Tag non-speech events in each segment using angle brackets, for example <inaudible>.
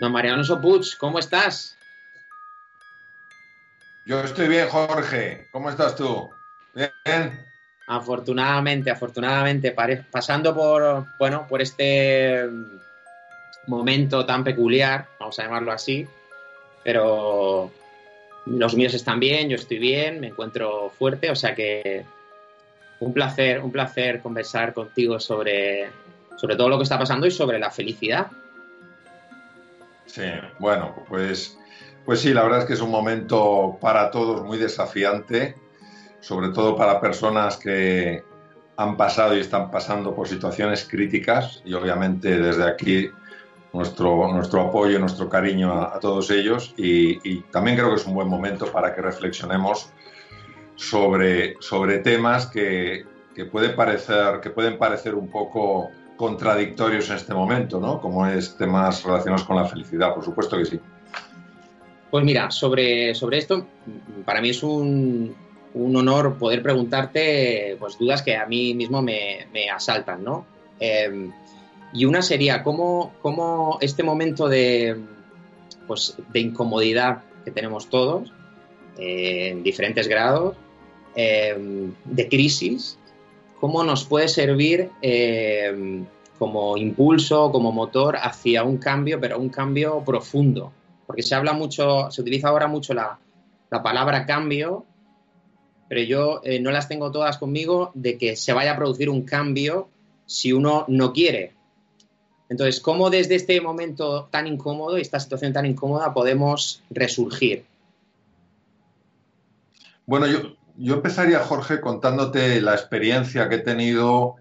Don Mariano Sopuch, ¿cómo estás? Yo estoy bien, Jorge. ¿Cómo estás tú? Bien. Afortunadamente, afortunadamente, pasando por, bueno, por este momento tan peculiar, vamos a llamarlo así, pero los míos están bien, yo estoy bien, me encuentro fuerte, o sea que un placer, un placer conversar contigo sobre, sobre todo lo que está pasando y sobre la felicidad. Sí, bueno, pues, pues sí, la verdad es que es un momento para todos muy desafiante, sobre todo para personas que han pasado y están pasando por situaciones críticas y obviamente desde aquí nuestro, nuestro apoyo y nuestro cariño a, todos ellos y, también creo que es un buen momento para que reflexionemos sobre, sobre temas que, que, puede parecer, que pueden parecer un poco contradictorios en este momento, ¿no? Como es temas relacionados con la felicidad, por supuesto que sí. Pues mira, sobre, sobre esto, para mí es un, un honor poder preguntarte pues, dudas que a mí mismo me, me asaltan, ¿no? Eh, y una sería, ¿cómo, cómo este momento de, pues, de incomodidad que tenemos todos, eh, en diferentes grados, eh, de crisis, cómo nos puede servir eh, como impulso, como motor hacia un cambio, pero un cambio profundo? Porque se habla mucho, se utiliza ahora mucho la, la palabra cambio, pero yo no las tengo todas conmigo de que se vaya a producir un cambio si uno no quiere. Entonces, ¿cómo desde este momento tan incómodo, esta situación tan incómoda, podemos resurgir? Bueno, yo, yo empezaría, Jorge, contándote la experiencia que he tenido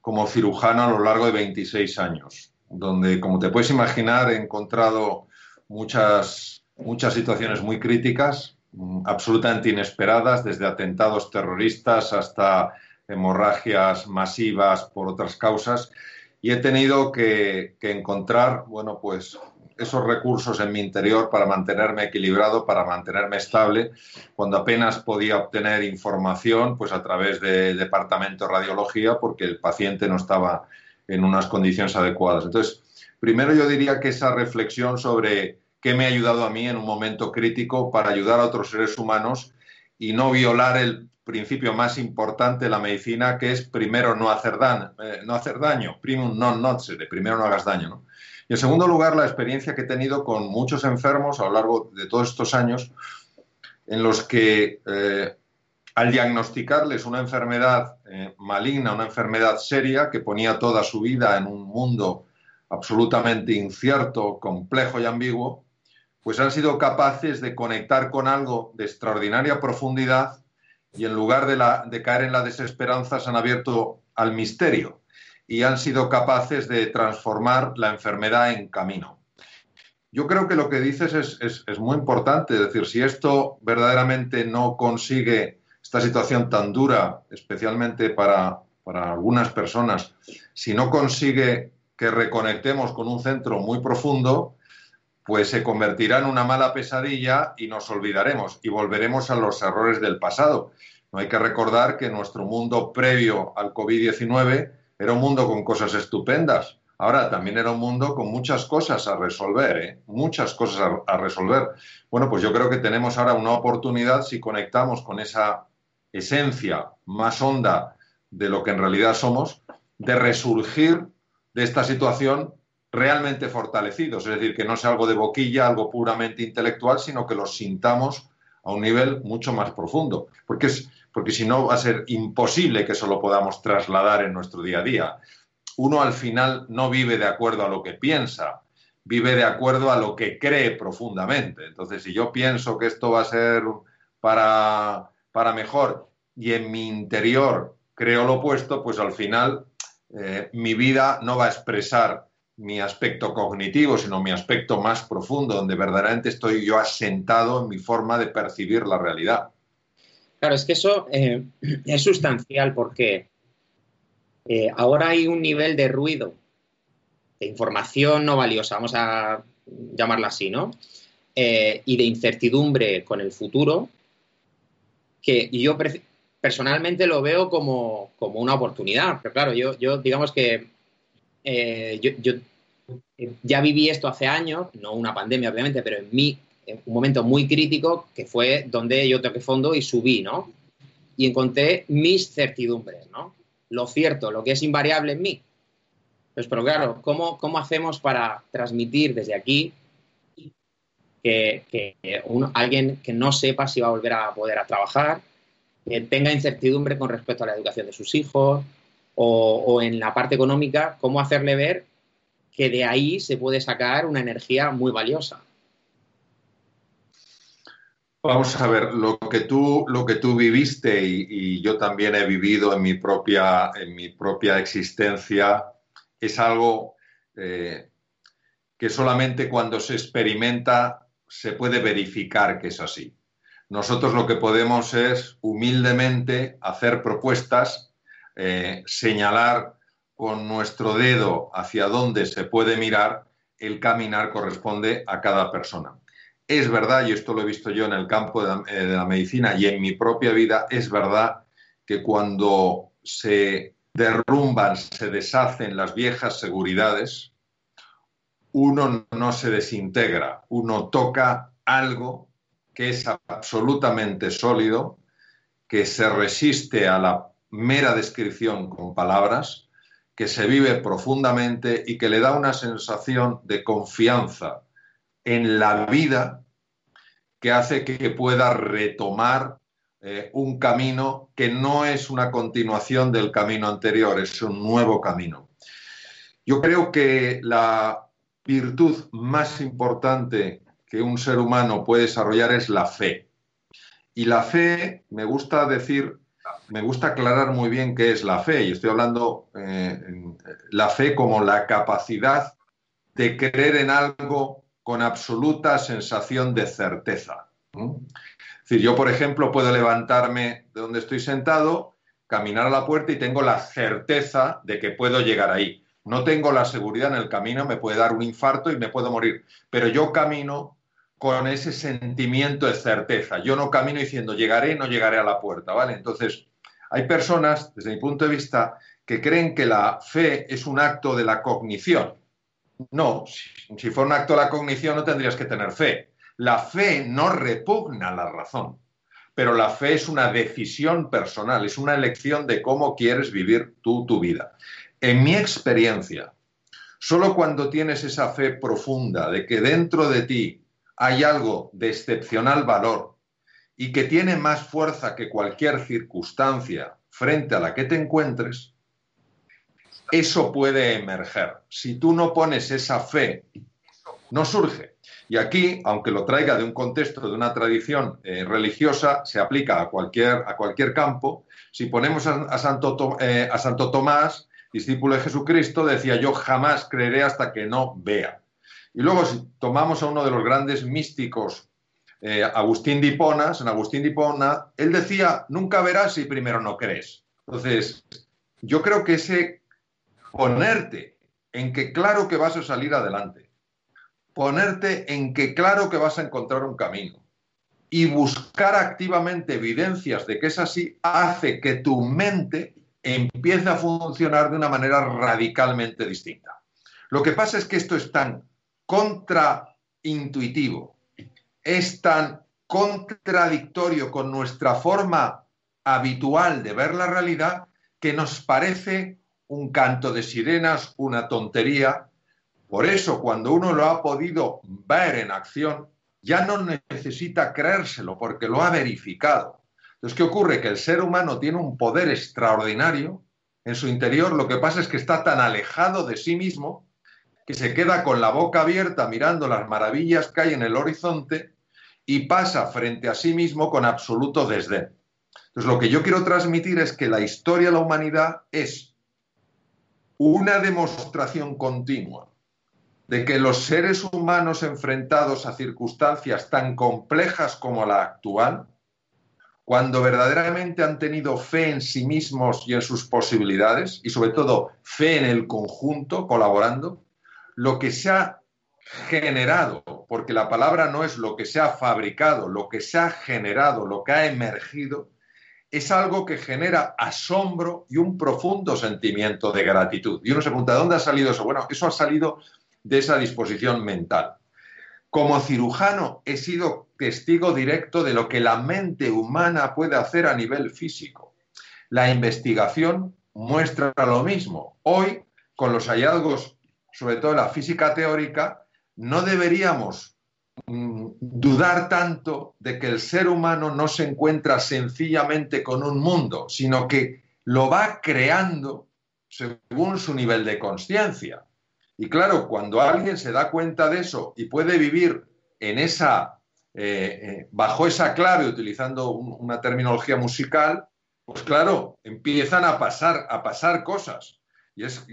como cirujano a lo largo de 26 años, donde, como te puedes imaginar, he encontrado muchas, muchas situaciones muy críticas, mm, absolutamente inesperadas, desde atentados terroristas hasta hemorragias masivas por otras causas. Y he tenido que, encontrar, bueno, pues esos recursos en mi interior para mantenerme equilibrado, para mantenerme estable, cuando apenas podía obtener información, pues a través del departamento de radiología, porque el paciente no estaba en unas condiciones adecuadas. Entonces, primero yo diría que esa reflexión sobre qué me ha ayudado a mí en un momento crítico para ayudar a otros seres humanos y no violar el principio más importante de la medicina, que es primero no hacer, eh, no hacer daño, primum non nocere, primero no hagas daño. Y en segundo lugar, la experiencia que he tenido con muchos enfermos a lo largo de todos estos años, en los que eh, al diagnosticarles una enfermedad eh, maligna, una enfermedad seria, que ponía toda su vida en un mundo absolutamente incierto, complejo y ambiguo, pues han sido capaces de conectar con algo de extraordinaria profundidad y en lugar de, caer en la desesperanza se han abierto al misterio y han sido capaces de transformar la enfermedad en camino. Yo creo que lo que dices es, muy importante, es decir, si esto verdaderamente no consigue esta situación tan dura, especialmente para, para algunas personas, si no consigue que reconectemos con un centro muy profundo, pues se convertirá en una mala pesadilla y nos olvidaremos y volveremos a los errores del pasado. No hay que recordar que nuestro mundo previo al COVID-19 era un mundo con cosas estupendas. Ahora también era un mundo con muchas cosas a resolver, ¿eh? muchas cosas a, resolver. Bueno, pues yo creo que tenemos ahora una oportunidad si conectamos con esa esencia más honda de lo que en realidad somos, de resurgir de esta situación realmente fortalecidos, es decir, que no sea algo de boquilla, algo puramente intelectual, sino que lo sintamos a un nivel mucho más profundo, porque, es, porque si no va a ser imposible que eso lo podamos trasladar en nuestro día a día. Uno al final no vive de acuerdo a lo que piensa, vive de acuerdo a lo que cree profundamente. Entonces, si yo pienso que esto va a ser para, para mejor y en mi interior creo lo opuesto, pues al final eh, mi vida no va a expresar mi aspecto cognitivo, sino mi aspecto más profundo, donde verdaderamente estoy yo asentado en mi forma de percibir la realidad. Claro, es que eso eh, <clears throat> es sustancial porque eh, ahora hay un nivel de ruido, de información no valiosa, vamos a llamarla así, ¿no? Eh, y de incertidumbre con el futuro, que yo personalmente lo veo como, una oportunidad. Pero claro, yo, yo digamos que yo, ya viví esto hace años, no una pandemia obviamente, pero en mí un momento muy crítico que fue donde yo toqué fondo y subí, ¿no? Y encontré mis certidumbres, ¿no? Lo cierto, lo que es invariable en mí. Pues, pero claro, ¿cómo, cómo hacemos para transmitir desde aquí que, alguien que no sepa si va a volver a poder a trabajar, que tenga incertidumbre con respecto a la educación de sus hijos o en la parte económica, cómo hacerle ver que de ahí se puede sacar una energía muy valiosa? Vamos a ver, lo que tú, lo que tú viviste y, yo también he vivido en mi propia, en mi propia existencia es algo eh, que solamente cuando se experimenta se puede verificar que es así. Nosotros lo que podemos es humildemente hacer propuestas, eh, señalar con nuestro dedo hacia dónde se puede mirar, el caminar corresponde a cada persona. Es verdad, y esto lo he visto yo en el campo eh, de la, medicina y en mi propia vida, es verdad que cuando se derrumban, se deshacen las viejas seguridades, uno no se desintegra, uno toca algo que es absolutamente sólido, que se resiste a la mera descripción con palabras, que se vive profundamente y que le da una sensación de confianza en la vida que hace que pueda retomar eh, un camino que no es una continuación del camino anterior, es un nuevo camino. Yo creo que la virtud más importante que un ser humano puede desarrollar es la fe. Y la fe, me gusta decir, me gusta aclarar muy bien qué es la fe. Y estoy hablando eh, la fe como la capacidad de creer en algo con absoluta sensación de certeza. Es decir, yo, por ejemplo, puedo levantarme de donde estoy sentado, caminar a la puerta y tengo la certeza de que puedo llegar ahí. No tengo la seguridad en el camino, me puede dar un infarto y me puedo morir, pero yo camino con ese sentimiento de certeza. Yo no camino diciendo llegaré, no llegaré a la puerta, ¿vale? Entonces, hay personas, desde mi punto de vista, que creen que la fe es un acto de la cognición. No, si, fuera un acto de la cognición no tendrías que tener fe. La fe no repugna la razón, pero la fe es una decisión personal, es una elección de cómo quieres vivir tú tu vida. En mi experiencia, solo cuando tienes esa fe profunda de que dentro de ti hay algo de excepcional valor y que tiene más fuerza que cualquier circunstancia frente a la que te encuentres, eso puede emerger. Si tú no pones esa fe, no surge. Y aquí, aunque lo traiga de un contexto, de una tradición eh, religiosa, se aplica a cualquier, a cualquier campo. Si ponemos a, Santo, eh, a Santo Tomás, discípulo de Jesucristo, decía yo jamás creeré hasta que no vea. Y luego si tomamos a uno de los grandes místicos, eh, Agustín de Hipona, Agustín de Hipona, él decía, nunca verás si primero no crees. Entonces, yo creo que ese ponerte en que claro que vas a salir adelante, ponerte en que claro que vas a encontrar un camino y buscar activamente evidencias de que es así hace que tu mente empiece a funcionar de una manera radicalmente distinta. Lo que pasa es que esto es tan contraintuitivo, es tan contradictorio con nuestra forma habitual de ver la realidad que nos parece un canto de sirenas, una tontería. Por eso, cuando uno lo ha podido ver en acción, ya no necesita creérselo porque lo ha verificado. Entonces, ¿qué ocurre? Que el ser humano tiene un poder extraordinario en su interior. Lo que pasa es que está tan alejado de sí mismo que se queda con la boca abierta mirando las maravillas que hay en el horizonte y pasa frente a sí mismo con absoluto desdén. Entonces, lo que yo quiero transmitir es que la historia de la humanidad es una demostración continua de que los seres humanos enfrentados a circunstancias tan complejas como la actual, cuando verdaderamente han tenido fe en sí mismos y en sus posibilidades, y sobre todo fe en el conjunto, colaborando, lo que se ha generado, porque la palabra no es lo que se ha fabricado, lo que se ha generado, lo que ha emergido, es algo que genera asombro y un profundo sentimiento de gratitud. Y uno se pregunta, ¿dónde ha salido eso? Bueno, eso ha salido de esa disposición mental. Como cirujano he sido testigo directo de lo que la mente humana puede hacer a nivel físico. La investigación muestra lo mismo. Hoy, con los hallazgos, sobre todo la física teórica, no deberíamos mm, dudar tanto de que el ser humano no se encuentra sencillamente con un mundo, sino que lo va creando según su nivel de conciencia. Y claro, cuando alguien se da cuenta de eso y puede vivir en esa, eh, eh, bajo esa clave, utilizando una terminología musical, pues claro, empiezan a pasar, a pasar cosas. Y es,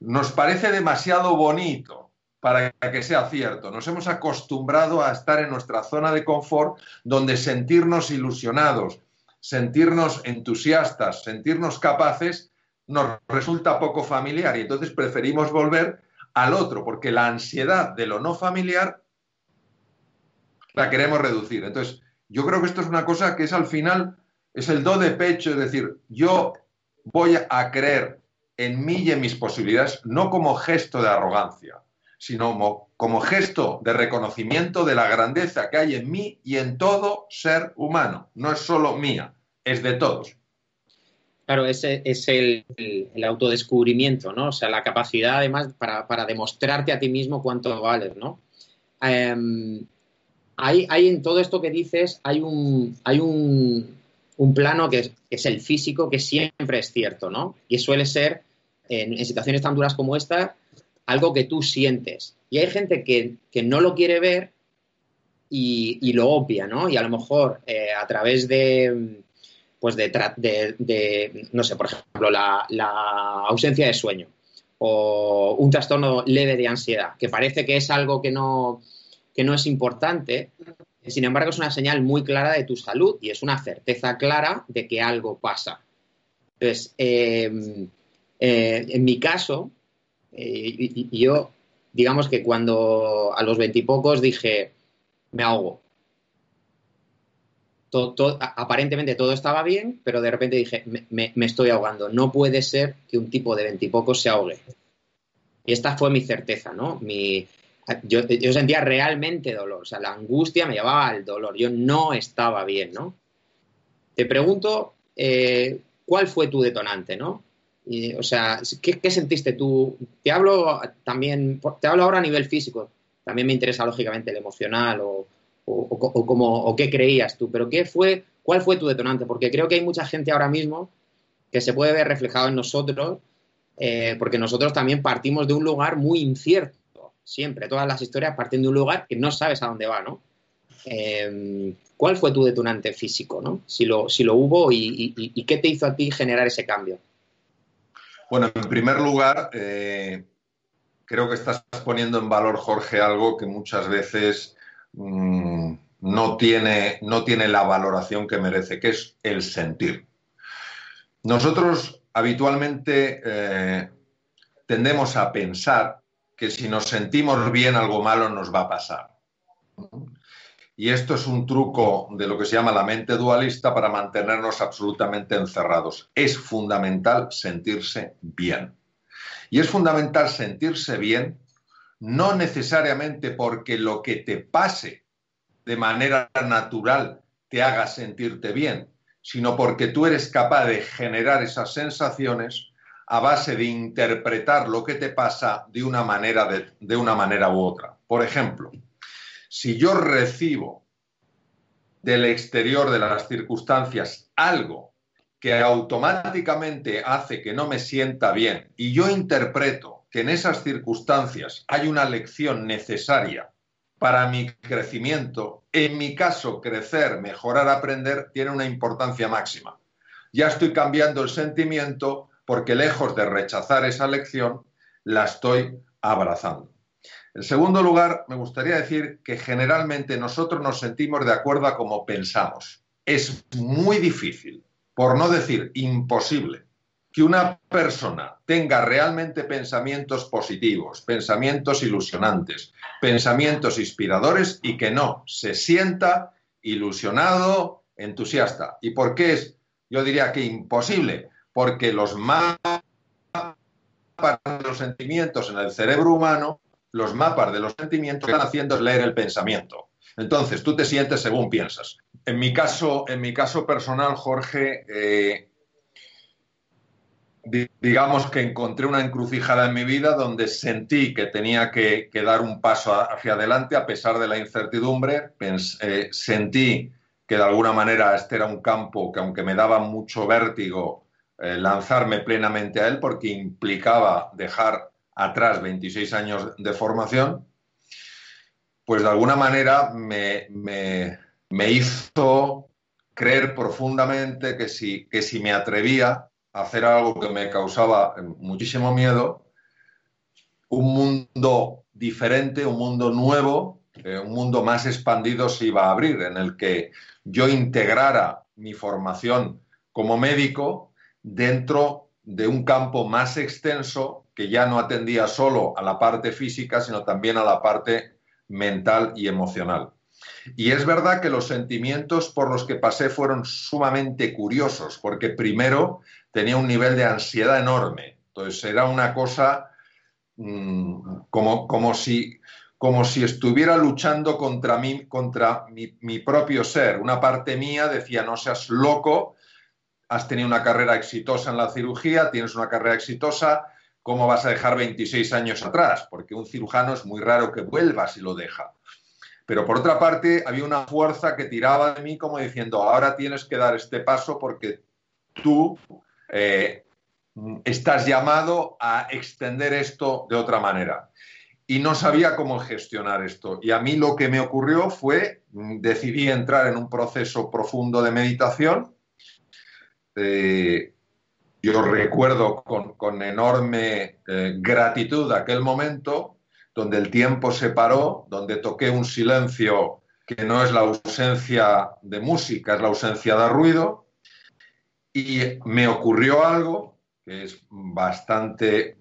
nos parece demasiado bonito para que sea cierto. Nos hemos acostumbrado a estar en nuestra zona de confort donde sentirnos ilusionados, sentirnos entusiastas, sentirnos capaces nos resulta poco familiar y entonces preferimos volver al otro, porque la ansiedad de lo no familiar la queremos reducir. Entonces, yo creo que esto es una cosa que es al final, es el do de pecho, es decir, yo voy a creer en mí y en mis posibilidades, no como gesto de arrogancia, sino como, gesto de reconocimiento de la grandeza que hay en mí y en todo ser humano. No es solo mía, es de todos. Claro, ese es el, autodescubrimiento, ¿no? O sea, la capacidad además para, demostrarte a ti mismo cuánto vales, ¿no? Em, hay, en todo esto que dices, hay un, hay un, plano que es, el físico, que siempre es cierto, ¿no? Y suele ser, en, situaciones tan duras como esta, algo que tú sientes. Y hay gente que, no lo quiere ver y, lo obvia, ¿no? Y a lo mejor eh, a través de pues de, no sé, por ejemplo, la, ausencia de sueño o un trastorno leve de ansiedad, que parece que es algo que no, que no es importante, sin embargo es una señal muy clara de tu salud y es una certeza clara de que algo pasa. Entonces, em, eh, en mi caso, eh, yo, digamos que cuando a los veintipocos dije, me ahogo, aparentemente todo estaba bien, pero de repente dije, me, estoy ahogando. No puede ser que un tipo de veintipocos se ahogue. Y esta fue mi certeza, ¿no? Yo, sentía realmente dolor, o sea, la angustia me llevaba al dolor. Yo no estaba bien, ¿no? Te pregunto, eh, ¿cuál fue tu detonante, no? O sea, ¿qué, ¿qué, sentiste tú? Te hablo también, te hablo ahora a nivel físico. También me interesa lógicamente el emocional o, o, qué creías tú, pero ¿qué fue, ¿cuál fue tu detonante? Porque creo que hay mucha gente ahora mismo que se puede ver reflejado en nosotros, eh, porque nosotros también partimos de un lugar muy incierto, siempre, todas las historias parten de un lugar que no sabes a dónde va, ¿no? Eh, ¿Cuál fue tu detonante físico, ¿no? Si lo, si lo hubo y, qué te hizo a ti generar ese cambio. Bueno, en primer lugar, eh, creo que estás poniendo en valor, Jorge, algo que muchas veces Mm, no, tiene, no tiene la valoración que merece, que es el sentir. Nosotros habitualmente eh, tendemos a pensar que si nos sentimos bien algo malo nos va a pasar. Y esto es un truco de lo que se llama la mente dualista para mantenernos absolutamente encerrados. Es fundamental sentirse bien. Y es fundamental sentirse bien no necesariamente porque lo que te pase de manera natural te haga sentirte bien, sino porque tú eres capaz de generar esas sensaciones a base de interpretar lo que te pasa de una manera, de, una manera u otra. Por ejemplo, si yo recibo del exterior de las circunstancias algo que automáticamente hace que no me sienta bien y yo interpreto que en esas circunstancias hay una lección necesaria para mi crecimiento, en mi caso, crecer, mejorar, aprender, tiene una importancia máxima. Ya estoy cambiando el sentimiento porque lejos de rechazar esa lección, la estoy abrazando. En segundo lugar, me gustaría decir que generalmente nosotros nos sentimos de acuerdo a cómo pensamos. Es muy difícil, por no decir imposible, que una persona tenga realmente pensamientos positivos, pensamientos ilusionantes, pensamientos inspiradores y que no se sienta ilusionado, entusiasta. ¿Y por qué es, yo diría que imposible? Porque los mapas de los sentimientos en el cerebro humano, los mapas de los sentimientos están haciendo es leer el pensamiento. Entonces, tú te sientes según piensas. En mi caso, en mi caso personal, Jorge, eh, digamos que encontré una encrucijada en mi vida donde sentí que tenía que, dar un paso hacia adelante a pesar de la incertidumbre. Eh, sentí que de alguna manera este era un campo que aunque me daba mucho vértigo eh, lanzarme plenamente a él porque implicaba dejar atrás 26 años de formación, pues de alguna manera me, me hizo creer profundamente que si, que si me atrevía hacer algo que me causaba muchísimo miedo, un mundo diferente, un mundo nuevo, eh, un mundo más expandido se iba a abrir, en el que yo integrara mi formación como médico dentro de un campo más extenso que ya no atendía solo a la parte física, sino también a la parte mental y emocional. Y es verdad que los sentimientos por los que pasé fueron sumamente curiosos, porque primero tenía un nivel de ansiedad enorme. Entonces era una cosa mm, como, como, si, como si estuviera luchando contra, mí, contra mi, mi propio ser. Una parte mía decía, no seas loco, has tenido una carrera exitosa en la cirugía, tienes una carrera exitosa, ¿cómo vas a dejar 26 años atrás? Porque un cirujano es muy raro que vuelva si lo deja. Pero por otra parte, había una fuerza que tiraba de mí como diciendo, ahora tienes que dar este paso porque tú eh, estás llamado a extender esto de otra manera. Y no sabía cómo gestionar esto. Y a mí lo que me ocurrió fue, mm, decidí entrar en un proceso profundo de meditación. Eh, yo recuerdo con, enorme eh, gratitud aquel momento donde el tiempo se paró, donde toqué un silencio que no es la ausencia de música, es la ausencia de ruido, y me ocurrió algo que es bastante,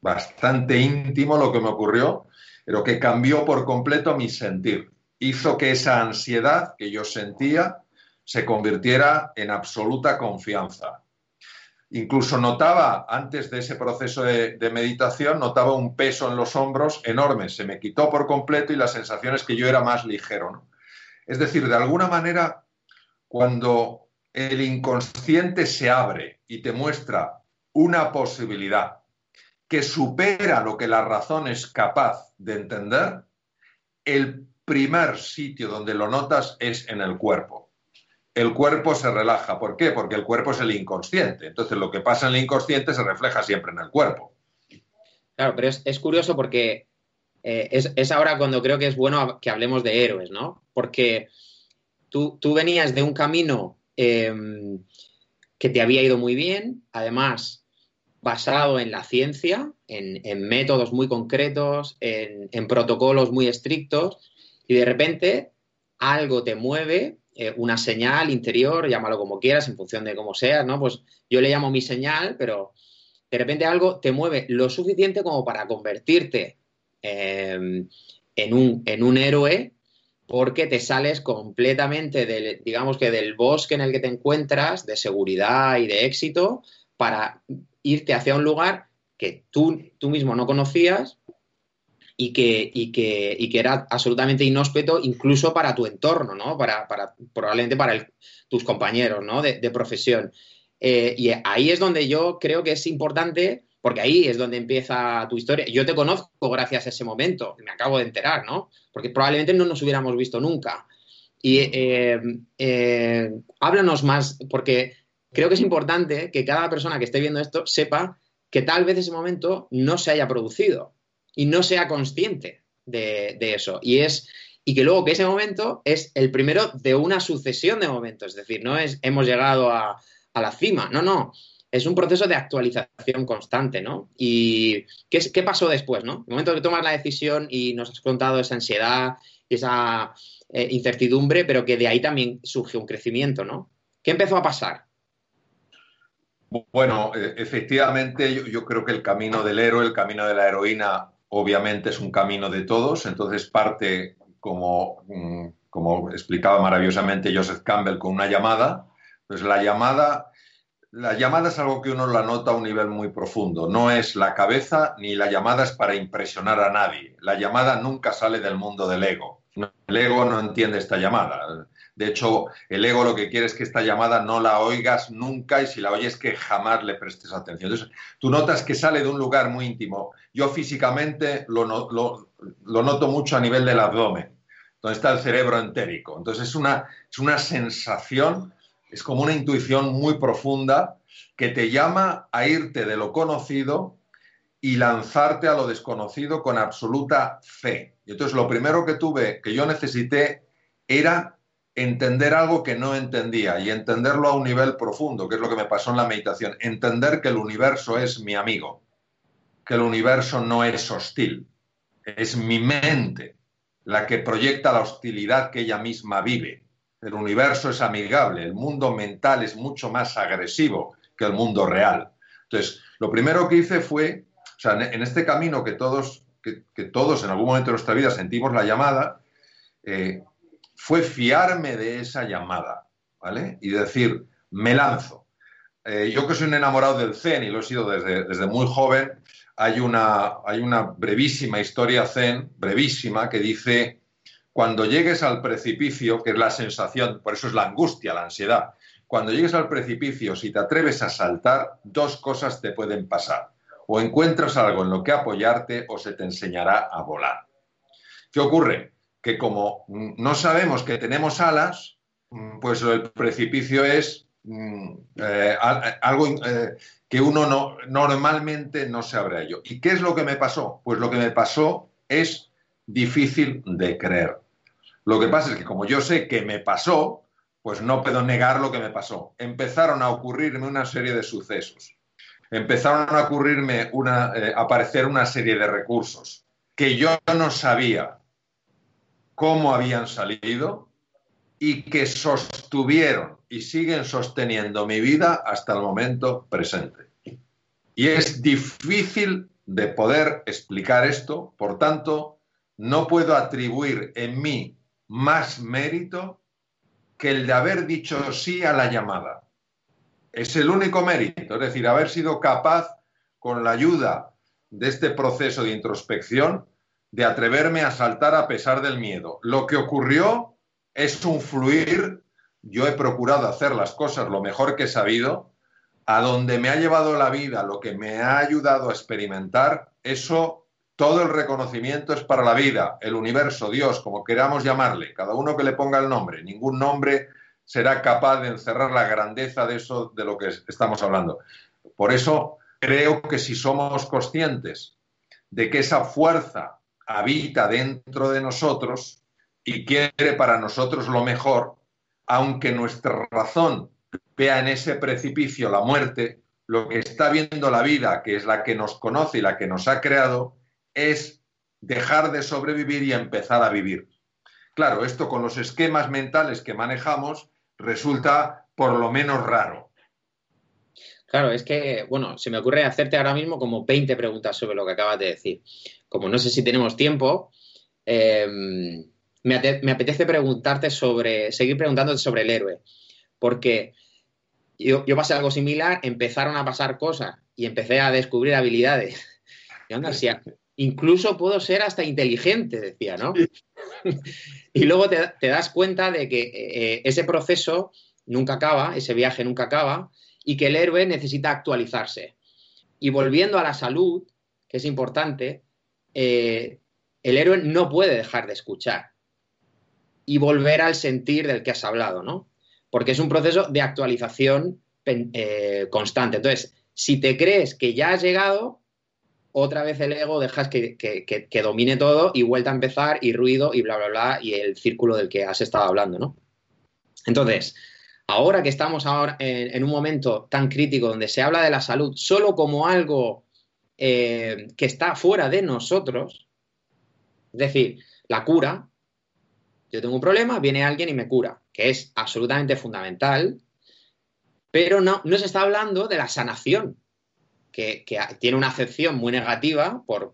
bastante íntimo lo que me ocurrió, pero que cambió por completo mi sentir. Hizo que esa ansiedad que yo sentía se convirtiera en absoluta confianza. Incluso notaba, antes de ese proceso de, meditación, notaba un peso en los hombros enorme. Se me quitó por completo y la sensación es que yo era más ligero. Es decir, de alguna manera, cuando el inconsciente se abre y te muestra una posibilidad que supera lo que la razón es capaz de entender, el primer sitio donde lo notas es en el cuerpo el cuerpo se relaja. ¿Por qué? Porque el cuerpo es el inconsciente. Entonces, lo que pasa en el inconsciente se refleja siempre en el cuerpo. Claro, pero es, curioso porque eh, es, ahora cuando creo que es bueno que hablemos de héroes, ¿no? Porque tú, venías de un camino em, que te había ido muy bien, además basado en la ciencia, en, métodos muy concretos, en, en protocolos muy estrictos, y de repente algo te mueve eh, una señal interior, llámalo como quieras, en función de cómo seas, ¿no? Pues yo le llamo mi señal, pero de repente algo te mueve lo suficiente como para convertirte em, en, un, en un héroe porque te sales completamente del, digamos que del bosque en el que te encuentras, de seguridad y de éxito, para irte hacia un lugar que tú, tú mismo no conocías y que, y que, y que era absolutamente inhóspito incluso para tu entorno, ¿no? Para, probablemente para tus compañeros, ¿no? De, profesión. Eh, y ahí es donde yo creo que es importante, porque ahí es donde empieza tu historia. Yo te conozco gracias a ese momento, me acabo de enterar, ¿no? Porque probablemente no nos hubiéramos visto nunca. Y eh, eh, háblanos más, porque creo que es importante que cada persona que esté viendo esto sepa que tal vez ese momento no se haya producido y no sea consciente de, eso. Y es, y que luego que ese momento es el primero de una sucesión de momentos, es decir, no es hemos llegado a, la cima, no, no, es un proceso de actualización constante, ¿no? ¿Y qué, qué pasó después, no? El momento que tomas la decisión y nos has contado esa ansiedad, esa eh, incertidumbre, pero que de ahí también surge un crecimiento, ¿no? ¿Qué empezó a pasar? Bueno, e, efectivamente yo, creo que el camino del héroe, el camino de la heroína, obviamente es un camino de todos, entonces parte como, mm, como explicaba maravillosamente Joseph Campbell con una llamada, pues la llamada, la llamada es algo que uno la nota a un nivel muy profundo, no es la cabeza ni la llamada es para impresionar a nadie, la llamada nunca sale del mundo del ego, el ego no entiende esta llamada. De hecho, el ego lo que quiere es que esta llamada no la oigas nunca y si la oyes que jamás le prestes atención. Entonces, tú notas que sale de un lugar muy íntimo. Yo físicamente lo, lo noto mucho a nivel del abdomen, donde está el cerebro entérico. Entonces, es una, es una sensación, es como una intuición muy profunda que te llama a irte de lo conocido y lanzarte a lo desconocido con absoluta fe. Y entonces lo primero que tuve, que yo necesité, era entender algo que no entendía y entenderlo a un nivel profundo, que es lo que me pasó en la meditación, entender que el universo es mi amigo, que el universo no es hostil, es mi mente la que proyecta la hostilidad que ella misma vive. El universo es amigable, el mundo mental es mucho más agresivo que el mundo real. Entonces, lo primero que hice fue, o sea, en este camino que todos, que, todos en algún momento de nuestra vida sentimos la llamada, eh, fue fiarme de esa llamada, ¿vale? Y decir, me lanzo. Eh, yo que soy un enamorado del Zen y lo he sido desde, desde muy joven, hay una, hay una brevísima historia Zen, brevísima, que dice, cuando llegues al precipicio, que es la sensación, por eso es la angustia, la ansiedad, cuando llegues al precipicio, si te atreves a saltar, dos cosas te pueden pasar. O encuentras algo en lo que apoyarte o se te enseñará a volar. ¿Qué ocurre? Que como no sabemos que tenemos alas, pues el precipicio es mm, eh, algo eh, que uno no, normalmente no se abre a ello. ¿Y qué es lo que me pasó? Pues lo que me pasó es difícil de creer. Lo que pasa es que como yo sé que me pasó, pues no puedo negar lo que me pasó. Empezaron a ocurrirme una serie de sucesos. Empezaron a ocurrirme una, eh, aparecer una serie de recursos que yo no sabía cómo habían salido y que sostuvieron y siguen sosteniendo mi vida hasta el momento presente. Y es difícil de poder explicar esto, por tanto, no puedo atribuir en mí más mérito que el de haber dicho sí a la llamada. Es el único mérito, es decir, haber sido capaz, con la ayuda de este proceso de introspección, de atreverme a saltar a pesar del miedo. Lo que ocurrió es un fluir, yo he procurado hacer las cosas lo mejor que he sabido, a donde me ha llevado la vida, lo que me ha ayudado a experimentar, eso, todo el reconocimiento es para la vida, el universo, Dios, como queramos llamarle, cada uno que le ponga el nombre, ningún nombre será capaz de encerrar la grandeza de eso de lo que estamos hablando. Por eso creo que si somos conscientes de que esa fuerza habita dentro de nosotros y quiere para nosotros lo mejor, aunque nuestra razón vea en ese precipicio la muerte, lo que está viendo la vida, que es la que nos conoce y la que nos ha creado, es dejar de sobrevivir y empezar a vivir. Claro, esto con los esquemas mentales que manejamos resulta por lo menos raro. Claro, es que, bueno, se me ocurre hacerte ahora mismo como 20 preguntas sobre lo que acabas de decir como no sé si tenemos tiempo, em, me, apetece preguntarte sobre, seguir preguntándote sobre el héroe, porque yo, pasé algo similar, empezaron a pasar cosas y empecé a descubrir habilidades. Y anda, incluso puedo ser hasta inteligente, decía, ¿no? <laughs> y luego te, das cuenta de que eh, ese proceso nunca acaba, ese viaje nunca acaba, y que el héroe necesita actualizarse. Y volviendo a la salud, que es importante, eh, el héroe no puede dejar de escuchar y volver al sentir del que has hablado, ¿no? Porque es un proceso de actualización eh, constante. Entonces, si te crees que ya has llegado, otra vez el ego dejas que, domine todo y vuelta a empezar y ruido y bla, bla, bla y el círculo del que has estado hablando, ¿no? Entonces, ahora que estamos ahora en, un momento tan crítico donde se habla de la salud solo como algo eh, que está fuera de nosotros, es decir, la cura, yo tengo un problema, viene alguien y me cura, que es absolutamente fundamental, pero no, no se está hablando de la sanación, que, tiene una acepción muy negativa, por,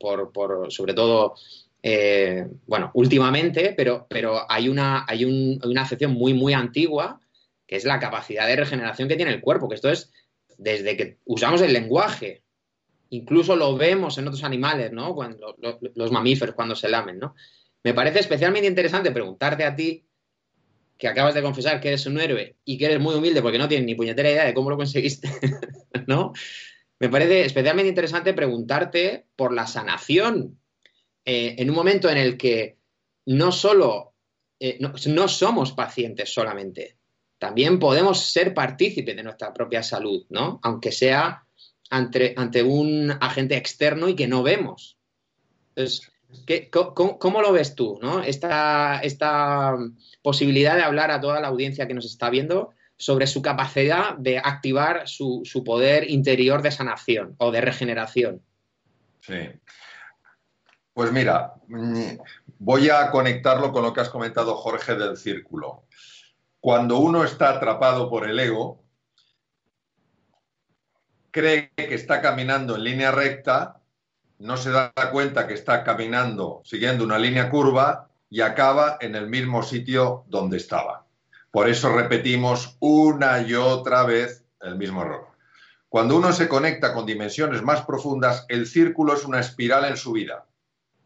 sobre todo, eh, bueno, últimamente, pero, pero hay, una, hay una acepción muy, muy antigua, que es la capacidad de regeneración que tiene el cuerpo, que esto es desde que usamos el lenguaje, incluso lo vemos en otros animales, ¿no? Cuando, los mamíferos cuando se lamen, ¿no? Me parece especialmente interesante preguntarte a ti, que acabas de confesar que eres un héroe y que eres muy humilde porque no tienes ni puñetera idea de cómo lo conseguiste, <laughs> ¿no? Me parece especialmente interesante preguntarte por la sanación eh, en un momento en el que no solo eh, no, somos pacientes solamente, también podemos ser partícipes de nuestra propia salud, ¿no? Aunque sea ante, un agente externo y que no vemos. Entonces, cómo, lo ves tú, ¿no? Esta, posibilidad de hablar a toda la audiencia que nos está viendo sobre su capacidad de activar su, poder interior de sanación o de regeneración. Sí. Pues mira, mm, voy a conectarlo con lo que has comentado, Jorge, del círculo. Cuando uno está atrapado por el ego, cree que está caminando en línea recta, no se da cuenta que está caminando siguiendo una línea curva y acaba en el mismo sitio donde estaba. Por eso repetimos una y otra vez el mismo error. Cuando uno se conecta con dimensiones más profundas, el círculo es una espiral en su vida.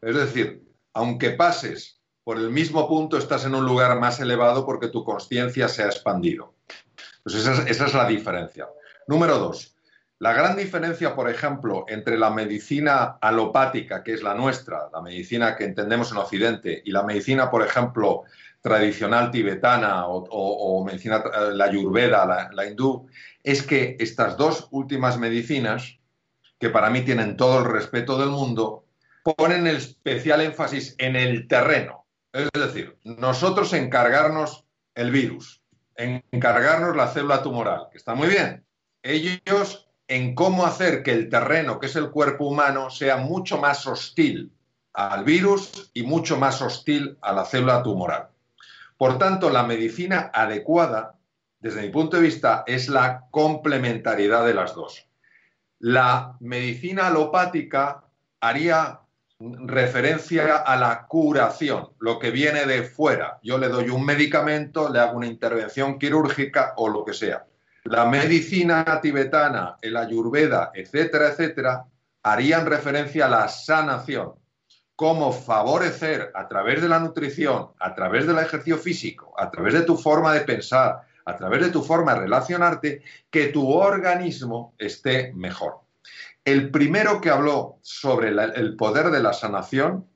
Es decir, aunque pases por el mismo punto, estás en un lugar más elevado porque tu conciencia se ha expandido. Pues esa es, la diferencia. Número dos, la gran diferencia, por ejemplo, entre la medicina alopática, que es la nuestra, la medicina que entendemos en Occidente, y la medicina, por ejemplo, tradicional tibetana o, medicina, eh, la ayurveda, la, hindú, es que estas dos últimas medicinas, que para mí tienen todo el respeto del mundo, ponen el especial énfasis en el terreno. Es decir, nosotros encargarnos el virus, encargarnos la célula tumoral, que está muy bien. Ellos en cómo hacer que el terreno, que es el cuerpo humano, sea mucho más hostil al virus y mucho más hostil a la célula tumoral. Por tanto, la medicina adecuada, desde mi punto de vista, es la complementariedad de las dos. La medicina alopática haría referencia a la curación, lo que viene de fuera. Yo le doy un medicamento, le hago una intervención quirúrgica o lo que sea. La medicina tibetana, el ayurveda, etcétera, etcétera, harían referencia a la sanación, cómo favorecer a través de la nutrición, a través del ejercicio físico, a través de tu forma de pensar, a través de tu forma de relacionarte, que tu organismo esté mejor. El primero que habló sobre el poder de la sanación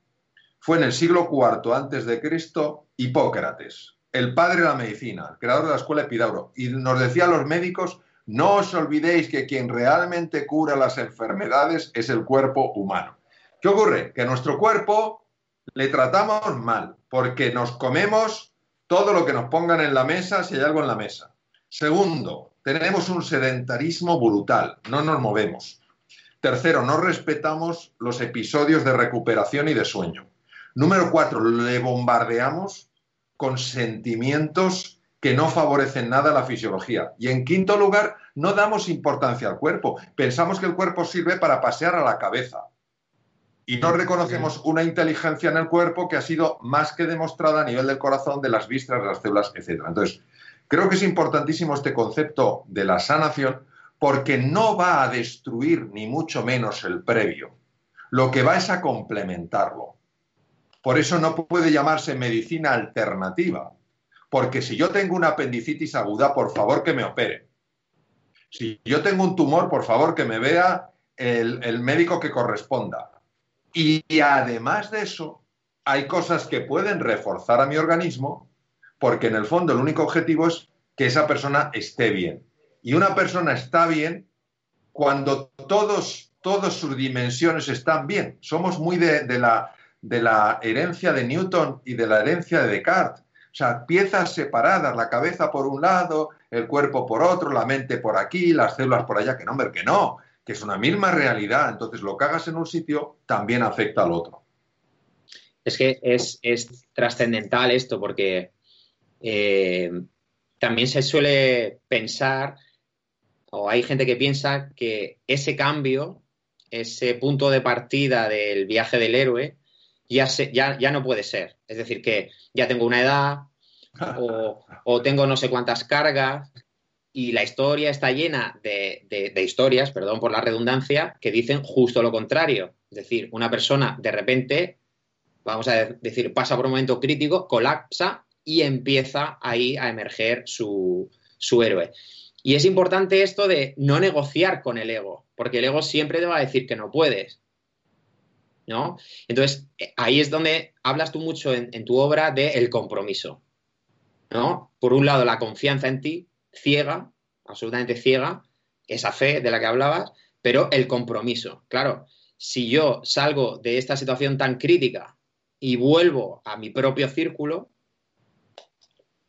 fue en el siglo IV antes de Cristo Hipócrates, el padre de la medicina, el creador de la escuela Epidauro, y nos decía a los médicos, no os olvidéis que quien realmente cura las enfermedades es el cuerpo humano. ¿Qué ocurre? Que nuestro cuerpo le tratamos mal, porque nos comemos todo lo que nos pongan en la mesa si hay algo en la mesa. Segundo, tenemos un sedentarismo brutal, no nos movemos. Tercero, no respetamos los episodios de recuperación y de sueño. Número cuatro, le bombardeamos con sentimientos que no favorecen nada a la fisiología. Y en quinto lugar, no damos importancia al cuerpo. Pensamos que el cuerpo sirve para pasear a la cabeza y no reconocemos una inteligencia en el cuerpo que ha sido más que demostrada a nivel del corazón, de las vísceras, de las células, etc. Entonces, creo que es importantísimo este concepto de la sanación porque no va a destruir ni mucho menos el previo. Lo que va es a complementarlo. Por eso no puede llamarse medicina alternativa, porque si yo tengo una apendicitis aguda, por favor que me opere. Si yo tengo un tumor, por favor que me vea el, médico que corresponda. Y además de eso, hay cosas que pueden reforzar a mi organismo, porque en el fondo el único objetivo es que esa persona esté bien. Y una persona está bien cuando todos todas sus dimensiones están bien. Somos muy de, la, de la herencia de Newton y de la herencia de Descartes. O sea, piezas separadas, la cabeza por un lado, el cuerpo por otro, la mente por aquí, las células por allá, que no, que no, que es una misma realidad. Entonces, lo que hagas en un sitio también afecta al otro. Es que es, trascendental esto, porque eh, también se suele pensar, o hay gente que piensa que ese cambio, ese punto de partida del viaje del héroe, ya, ya, ya no puede ser. Es decir, que ya tengo una edad o, <laughs> tengo no sé cuántas cargas y la historia está llena de, de, historias, perdón por la redundancia, que dicen justo lo contrario. Es decir, una persona de repente, vamos a decir, pasa por un momento crítico, colapsa y empieza ahí a emerger su, héroe. Y es importante esto de no negociar con el ego, porque el ego siempre te va a decir que no puedes. ¿No? Entonces, eh, ahí es donde hablas tú mucho en, tu obra del compromiso. ¿no? Por un lado, la confianza en ti, ciega, absolutamente ciega, esa fe de la que hablabas, pero el compromiso. Claro, si yo salgo de esta situación tan crítica y vuelvo a mi propio círculo,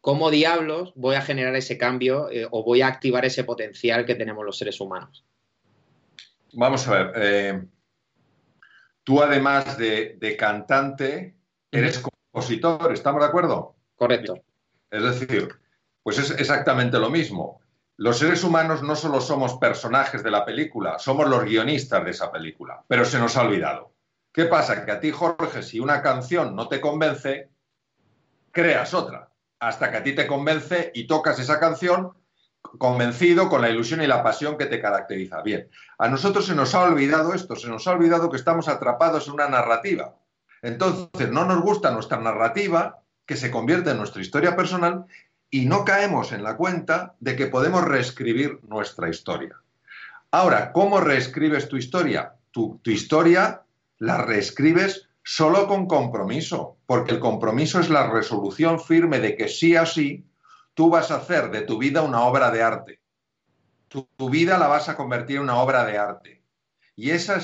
¿cómo diablos voy a generar ese cambio eh, o voy a activar ese potencial que tenemos los seres humanos? Vamos a ver, eh, tú además de, cantante, eres compositor, ¿estamos de acuerdo? Correcto. Es decir, pues es exactamente lo mismo. Los seres humanos no solo somos personajes de la película, somos los guionistas de esa película, pero se nos ha olvidado. ¿Qué pasa? Que a ti, Jorge, si una canción no te convence, creas otra hasta que a ti te convence y tocas esa canción convencido con la ilusión y la pasión que te caracteriza. Bien, a nosotros se nos ha olvidado esto, se nos ha olvidado que estamos atrapados en una narrativa. Entonces, no nos gusta nuestra narrativa, que se convierte en nuestra historia personal, y no caemos en la cuenta de que podemos reescribir nuestra historia. Ahora, ¿cómo reescribes tu historia? Tu, tu historia la reescribes solo con compromiso, porque el compromiso es la resolución firme de que sí a sí tú vas a hacer de tu vida una obra de arte. Tu, vida la vas a convertir en una obra de arte. Y ese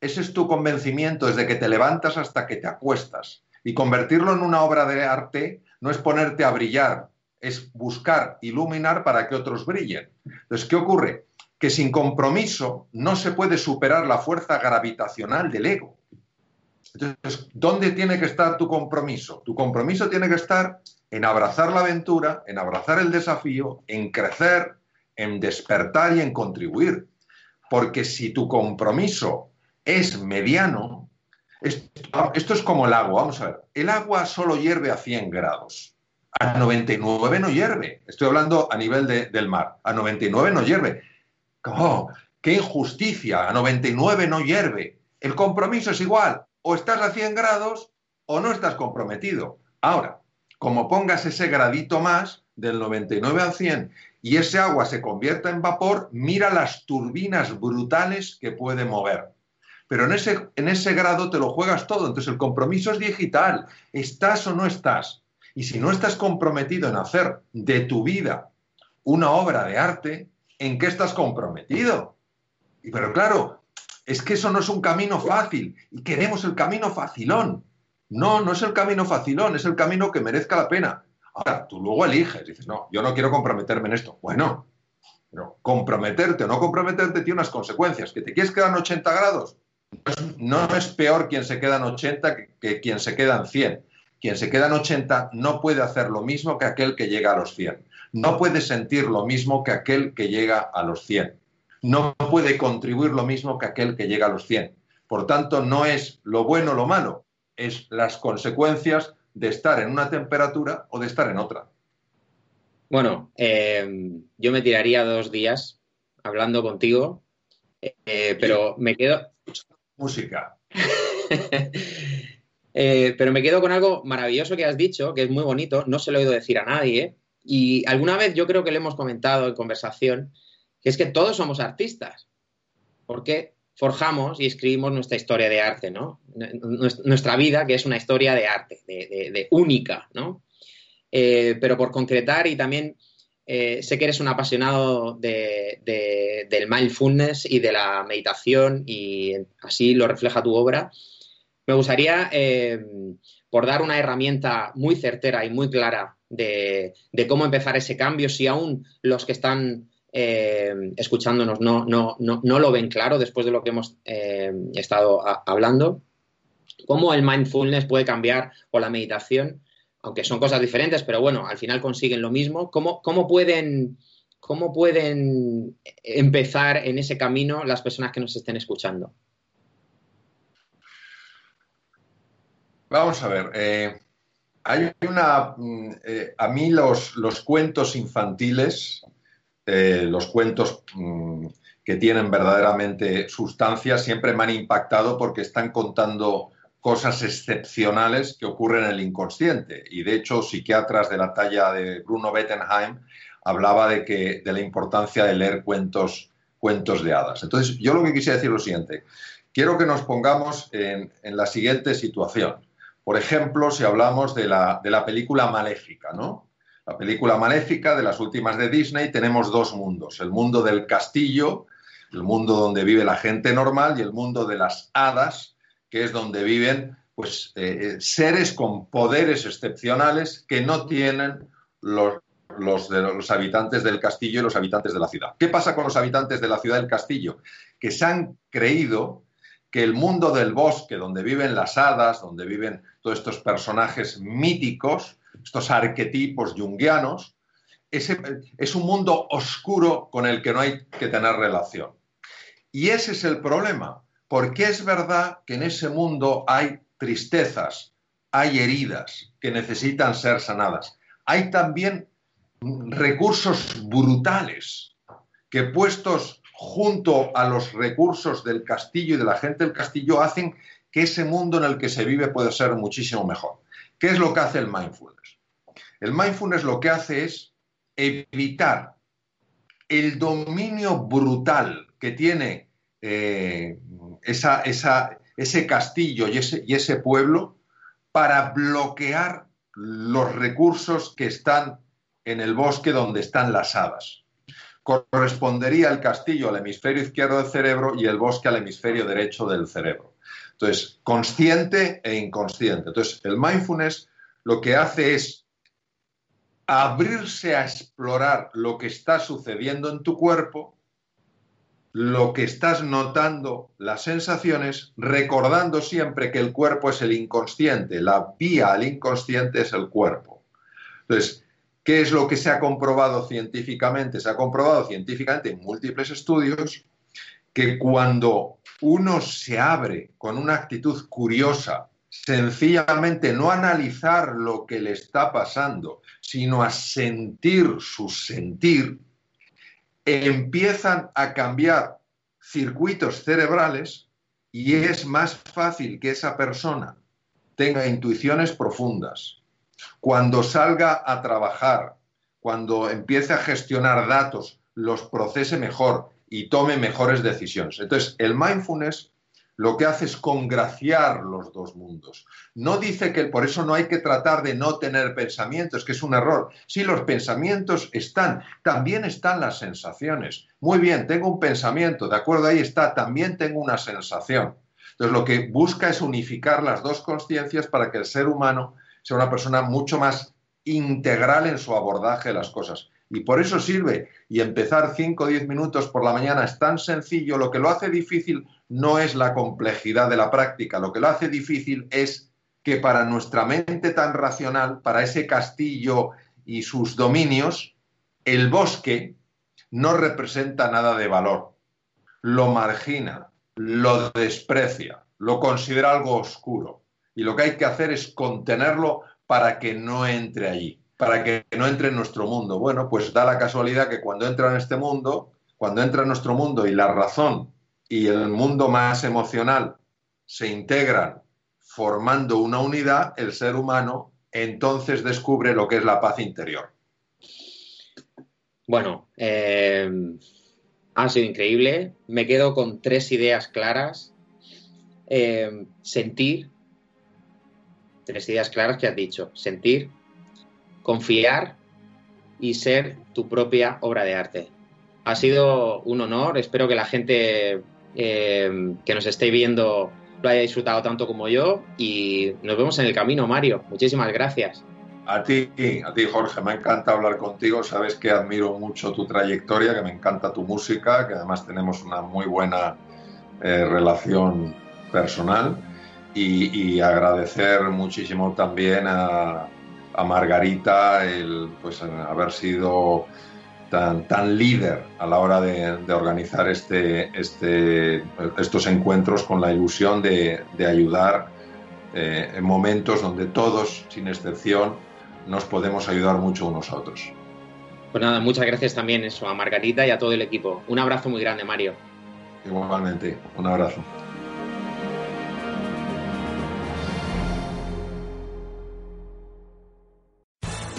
es tu convencimiento desde que te levantas hasta que te acuestas. Y convertirlo en una obra de arte no es ponerte a brillar, es buscar iluminar para que otros brillen. Entonces, ¿qué ocurre? Que sin compromiso no se puede superar la fuerza gravitacional del ego. Entonces, ¿dónde tiene que estar tu compromiso? Tu compromiso tiene que estar en abrazar la aventura, en abrazar el desafío, en crecer, en despertar y en contribuir. Porque si tu compromiso es mediano, esto, es como el agua, vamos a ver, el agua solo hierve a 100 grados, a 99 no hierve, estoy hablando a nivel del mar, a 99 no hierve. ¡Oh, ¡Qué injusticia! A 99 no hierve. El compromiso es igual, o estás a 100 grados o no estás comprometido. Ahora, como pongas ese gradito más, del 99 al 100, y ese agua se convierta en vapor, mira las turbinas brutales que puede mover. Pero en ese, en ese grado te lo juegas todo, entonces el compromiso es digital, estás o no estás. Y si no estás comprometido en hacer de tu vida una obra de arte, ¿en qué estás comprometido? Pero claro, es que eso no es un camino fácil y queremos el camino facilón. No, no es el camino facilón, es el camino que merezca la pena. Ahora, tú luego eliges, dices, no, yo no quiero comprometerme en esto. Bueno, pero comprometerte o no comprometerte tiene unas consecuencias. ¿Que te quieres quedar en 80 grados? No es, peor quien se queda en 80 que, que quien se queda en 100. Quien se queda en 80 no puede hacer lo mismo que aquel que llega a los 100. No puede sentir lo mismo que aquel que llega a los 100 no puede contribuir lo mismo que aquel que llega a los 100. Por tanto, no es lo bueno o lo malo, es las consecuencias de estar en una temperatura o de estar en otra. Bueno, eh, yo me tiraría dos días hablando contigo, eh, pero me quedo... Música. <laughs> Eh, pero me quedo con algo maravilloso que has dicho, que es muy bonito, no se lo he oído decir a nadie, y alguna vez yo creo que le hemos comentado en conversación, que es que todos somos artistas, porque forjamos y escribimos nuestra historia de arte, ¿no? Nuestra vida, que es una historia de arte, de, única, ¿no? Eh, pero por concretar y también eh, sé que eres un apasionado del mindfulness y de la meditación y así lo refleja tu obra. Me gustaría, eh, por dar una herramienta muy certera y muy clara de, cómo empezar ese cambio, si aún los que están eh, escuchándonos no, no, no, lo ven claro después de lo que hemos estado hablando, cómo el mindfulness puede cambiar o la meditación aunque son cosas diferentes, pero bueno, al final consiguen lo mismo. ¿Cómo, cómo, pueden, ¿Cómo pueden empezar en ese camino las personas que nos estén escuchando? Vamos a ver. Eh, hay una. Mm, eh, a mí los, los cuentos infantiles, eh, los cuentos mm, que tienen verdaderamente sustancia, siempre me han impactado porque están contando cosas excepcionales que ocurren en el inconsciente. Y de hecho, psiquiatras de la talla de Bruno Bettenheim hablaba de, que, de la importancia de leer cuentos, cuentos de hadas. Entonces, yo lo que quisiera decir es lo siguiente. Quiero que nos pongamos en, la siguiente situación. Por ejemplo, si hablamos de la, de la película Maléfica, ¿no? La película Maléfica de las últimas de Disney, tenemos dos mundos. El mundo del castillo, el mundo donde vive la gente normal, y el mundo de las hadas, que es donde viven pues, eh, eh, seres con poderes excepcionales que no tienen los, los, habitantes del castillo y los habitantes de la ciudad. ¿Qué pasa con los habitantes de la ciudad del castillo? Que se han creído que el mundo del bosque, donde viven las hadas, donde viven todos estos personajes míticos, estos arquetipos junguianos, es un mundo oscuro con el que no hay que tener relación. Y ese es el problema, porque es verdad que en ese mundo hay tristezas, hay heridas que necesitan ser sanadas. Hay también recursos brutales que puestos junto a los recursos del castillo y de la gente del castillo hacen que ese mundo en el que se vive pueda ser muchísimo mejor. ¿Qué es lo que hace el mindfulness? El mindfulness lo que hace es evitar el dominio brutal que tiene eh, ese castillo y ese, y ese pueblo para bloquear los recursos que están en el bosque donde están las hadas. Correspondería el castillo al hemisferio izquierdo del cerebro y el bosque al hemisferio derecho del cerebro. Entonces, consciente e inconsciente. Entonces, el mindfulness lo que hace es abrirse a explorar lo que está sucediendo en tu cuerpo lo que estás notando, las sensaciones, recordando siempre que el cuerpo es el inconsciente, la vía al inconsciente es el cuerpo. Entonces, ¿qué es lo que se ha comprobado científicamente? Se ha comprobado científicamente en múltiples estudios que cuando uno se abre con una actitud curiosa, sencillamente no analizar lo que le está pasando, sino a sentir su sentir, empiezan a cambiar circuitos cerebrales y es más fácil que esa persona tenga intuiciones profundas. Cuando salga a trabajar, cuando empiece a gestionar datos, los procese mejor y tome mejores decisiones. Entonces, el mindfulness lo que hace es congraciar los dos mundos. No dice que por eso no hay que tratar de no tener pensamientos, que es un error. Sí, los pensamientos están, también están las sensaciones. Muy bien, tengo un pensamiento, de acuerdo, ahí está, también tengo una sensación. Entonces, lo que busca es unificar las dos conciencias para que el ser humano sea una persona mucho más integral en su abordaje de las cosas. Y por eso sirve. Y empezar 5 o 10 minutos por la mañana es tan sencillo. Lo que lo hace difícil no es la complejidad de la práctica. Lo que lo hace difícil es que para nuestra mente tan racional, para ese castillo y sus dominios, el bosque no representa nada de valor. Lo margina, lo desprecia, lo considera algo oscuro. Y lo que hay que hacer es contenerlo para que no entre allí para que no entre en nuestro mundo. Bueno, pues da la casualidad que cuando entra en este mundo, cuando entra en nuestro mundo y la razón y el mundo más emocional se integran formando una unidad, el ser humano entonces descubre lo que es la paz interior. Bueno, eh, ha sido increíble. Me quedo con tres ideas claras. Eh, sentir, tres ideas claras que has dicho. Sentir, confiar y ser tu propia obra de arte. Ha sido un honor, espero que la gente eh, que nos esté viendo lo haya disfrutado tanto como yo y nos vemos en el camino, Mario. Muchísimas gracias. A ti, a ti Jorge, me encanta hablar contigo, sabes que admiro mucho tu trayectoria, que me encanta tu música, que además tenemos una muy buena eh, relación personal y, agradecer muchísimo también a, Margarita el pues, haber sido tan, tan líder a la hora de, organizar este, este, estos encuentros con la ilusión de, ayudar eh, en momentos donde todos, sin excepción, nos podemos ayudar mucho unos a otros. Pues nada, muchas gracias también eso a Margarita y a todo el equipo. Un abrazo muy grande, Mario. Igualmente, un abrazo.